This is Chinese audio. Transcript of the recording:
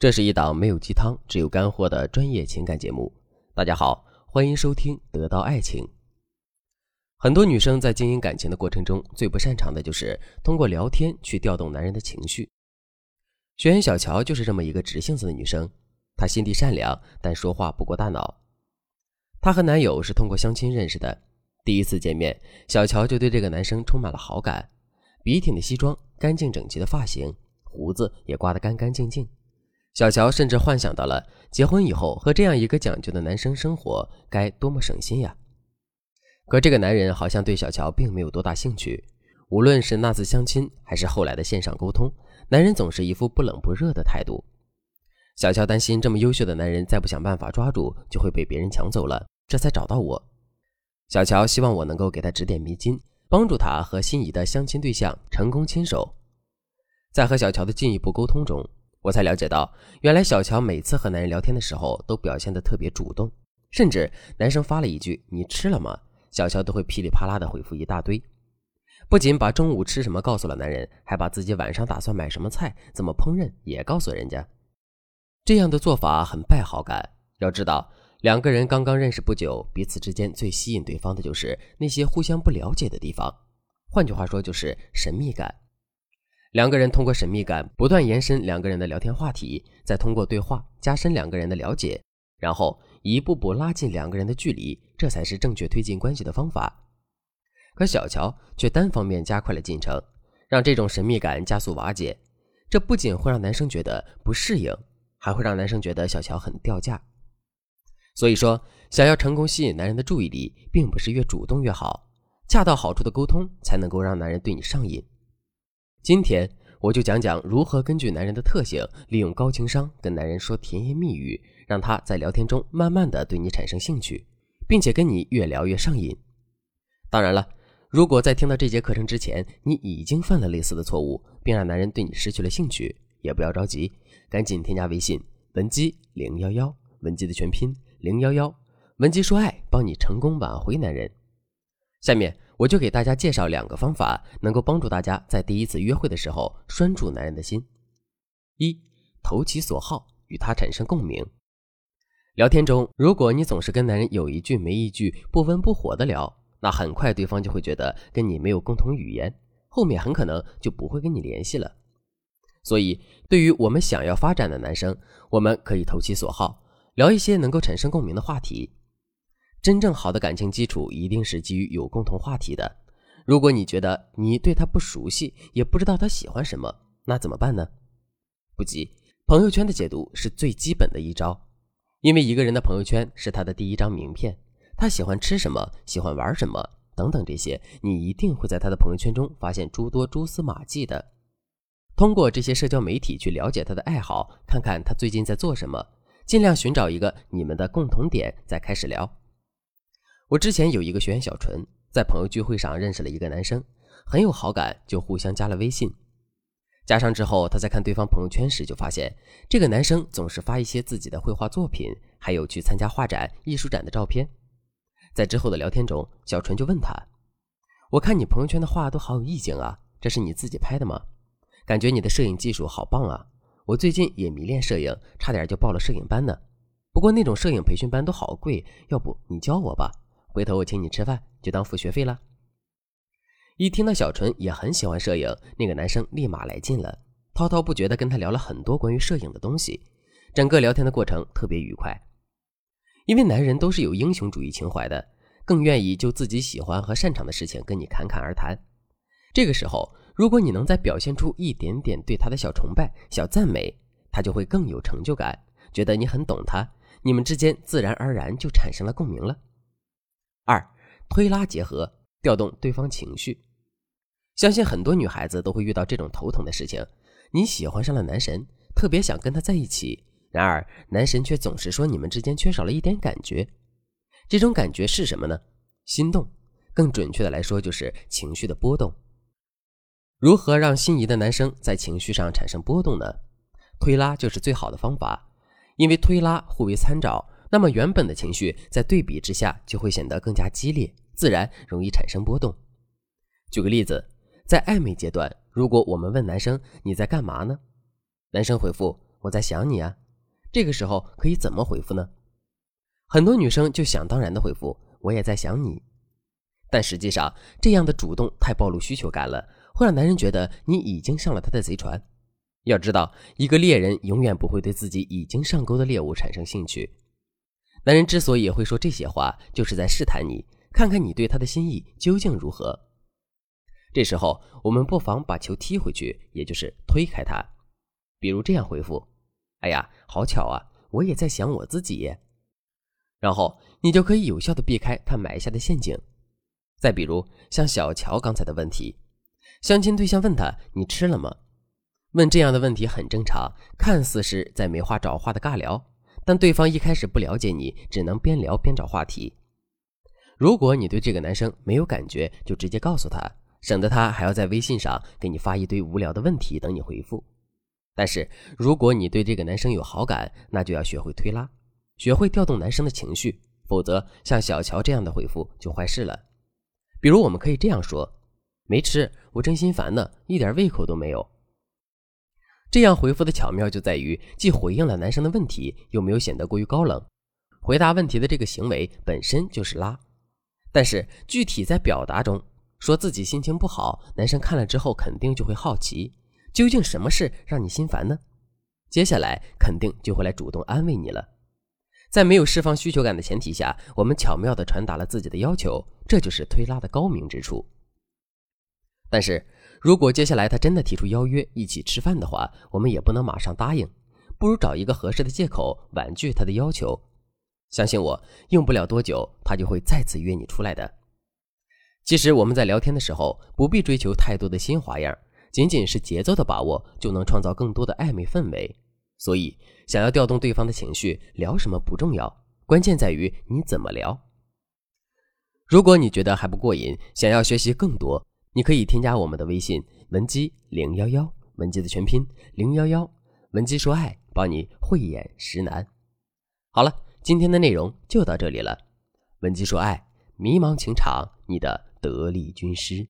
这是一档没有鸡汤，只有干货的专业情感节目。大家好，欢迎收听《得到爱情》。很多女生在经营感情的过程中，最不擅长的就是通过聊天去调动男人的情绪。学员小乔就是这么一个直性子的女生，她心地善良，但说话不过大脑。她和男友是通过相亲认识的，第一次见面，小乔就对这个男生充满了好感。笔挺的西装，干净整齐的发型，胡子也刮得干干净净。小乔甚至幻想到了结婚以后和这样一个讲究的男生生活该多么省心呀！可这个男人好像对小乔并没有多大兴趣，无论是那次相亲还是后来的线上沟通，男人总是一副不冷不热的态度。小乔担心这么优秀的男人再不想办法抓住，就会被别人抢走了，这才找到我。小乔希望我能够给他指点迷津，帮助他和心仪的相亲对象成功牵手。在和小乔的进一步沟通中。我才了解到，原来小乔每次和男人聊天的时候都表现得特别主动，甚至男生发了一句“你吃了吗”，小乔都会噼里啪啦的回复一大堆。不仅把中午吃什么告诉了男人，还把自己晚上打算买什么菜、怎么烹饪也告诉人家。这样的做法很败好感。要知道，两个人刚刚认识不久，彼此之间最吸引对方的就是那些互相不了解的地方，换句话说就是神秘感。两个人通过神秘感不断延伸两个人的聊天话题，再通过对话加深两个人的了解，然后一步步拉近两个人的距离，这才是正确推进关系的方法。可小乔却单方面加快了进程，让这种神秘感加速瓦解。这不仅会让男生觉得不适应，还会让男生觉得小乔很掉价。所以说，想要成功吸引男人的注意力，并不是越主动越好，恰到好处的沟通才能够让男人对你上瘾。今天我就讲讲如何根据男人的特性，利用高情商跟男人说甜言蜜语，让他在聊天中慢慢的对你产生兴趣，并且跟你越聊越上瘾。当然了，如果在听到这节课程之前，你已经犯了类似的错误，并让男人对你失去了兴趣，也不要着急，赶紧添加微信文姬零幺幺，文姬的全拼零幺幺，文姬说爱，帮你成功挽回男人。下面。我就给大家介绍两个方法，能够帮助大家在第一次约会的时候拴住男人的心。一，投其所好，与他产生共鸣。聊天中，如果你总是跟男人有一句没一句、不温不火的聊，那很快对方就会觉得跟你没有共同语言，后面很可能就不会跟你联系了。所以，对于我们想要发展的男生，我们可以投其所好，聊一些能够产生共鸣的话题。真正好的感情基础一定是基于有共同话题的。如果你觉得你对他不熟悉，也不知道他喜欢什么，那怎么办呢？不急，朋友圈的解读是最基本的一招。因为一个人的朋友圈是他的第一张名片，他喜欢吃什么，喜欢玩什么等等这些，你一定会在他的朋友圈中发现诸多蛛丝马迹的。通过这些社交媒体去了解他的爱好，看看他最近在做什么，尽量寻找一个你们的共同点，再开始聊。我之前有一个学员小纯，在朋友聚会上认识了一个男生，很有好感，就互相加了微信。加上之后，他在看对方朋友圈时，就发现这个男生总是发一些自己的绘画作品，还有去参加画展、艺术展的照片。在之后的聊天中，小纯就问他：“我看你朋友圈的画都好有意境啊，这是你自己拍的吗？感觉你的摄影技术好棒啊！我最近也迷恋摄影，差点就报了摄影班呢。不过那种摄影培训班都好贵，要不你教我吧？”回头我请你吃饭，就当付学费了。一听到小纯也很喜欢摄影，那个男生立马来劲了，滔滔不绝的跟他聊了很多关于摄影的东西。整个聊天的过程特别愉快，因为男人都是有英雄主义情怀的，更愿意就自己喜欢和擅长的事情跟你侃侃而谈。这个时候，如果你能再表现出一点点对他的小崇拜、小赞美，他就会更有成就感，觉得你很懂他，你们之间自然而然就产生了共鸣了。二推拉结合，调动对方情绪。相信很多女孩子都会遇到这种头疼的事情：你喜欢上了男神，特别想跟他在一起，然而男神却总是说你们之间缺少了一点感觉。这种感觉是什么呢？心动，更准确的来说就是情绪的波动。如何让心仪的男生在情绪上产生波动呢？推拉就是最好的方法，因为推拉互为参照。那么原本的情绪在对比之下就会显得更加激烈，自然容易产生波动。举个例子，在暧昧阶段，如果我们问男生你在干嘛呢？男生回复我在想你啊。这个时候可以怎么回复呢？很多女生就想当然的回复我也在想你，但实际上这样的主动太暴露需求感了，会让男人觉得你已经上了他的贼船。要知道，一个猎人永远不会对自己已经上钩的猎物产生兴趣。男人之所以会说这些话，就是在试探你，看看你对他的心意究竟如何。这时候，我们不妨把球踢回去，也就是推开他。比如这样回复：“哎呀，好巧啊，我也在想我自己。”然后你就可以有效的避开他埋下的陷阱。再比如像小乔刚才的问题，相亲对象问他：“你吃了吗？”问这样的问题很正常，看似是在没话找话的尬聊，但对方一开始不了解你，只能边聊边找话题。如果你对这个男生没有感觉，就直接告诉他，省得他还要在微信上给你发一堆无聊的问题等你回复。但是如果你对这个男生有好感，那就要学会推拉。学会调动男生的情绪，否则像小乔这样的回复就坏事了。比如，我们可以这样说：“没吃，我真心烦呢，一点胃口都没有。”这样回复的巧妙就在于，既回应了男生的问题，又没有显得过于高冷。回答问题的这个行为本身就是拉，但是具体在表达中，说自己心情不好，男生看了之后肯定就会好奇，究竟什么事让你心烦呢？接下来肯定就会来主动安慰你了。在没有释放需求感的前提下，我们巧妙地传达了自己的要求，这就是推拉的高明之处。但是如果接下来他真的提出邀约一起吃饭的话，我们也不能马上答应，不如找一个合适的借口婉拒他的要求。相信我，用不了多久，他就会再次约你出来的。其实我们在聊天的时候，不必追求太多的新花样，仅仅是节奏的把握，就能创造更多的暧昧氛围。所以，想要调动对方的情绪，聊什么不重要，关键在于你怎么聊。如果你觉得还不过瘾，想要学习更多，你可以添加我们的微信文姬零幺幺，文姬的全拼零幺幺，文姬说爱，帮你慧眼识男。好了，今天的内容就到这里了。文姬说爱，迷茫情场，你的得力军师。